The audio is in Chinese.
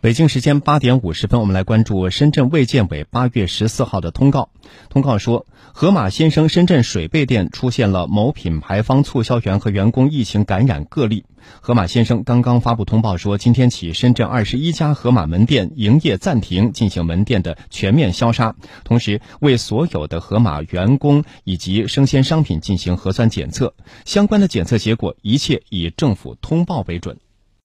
北京时间八点五十分，我们来关注深圳卫健委八月十四号的通告。通告说，盒马先生深圳水贝店出现了某品牌方促销员和员工疫情感染个例。盒马先生刚刚发布通报说，今天起深圳二十一家盒马门店营业暂停，进行门店的全面消杀，同时为所有的盒马员工以及生鲜商品进行核酸检测。相关的检测结果，一切以政府通报为准。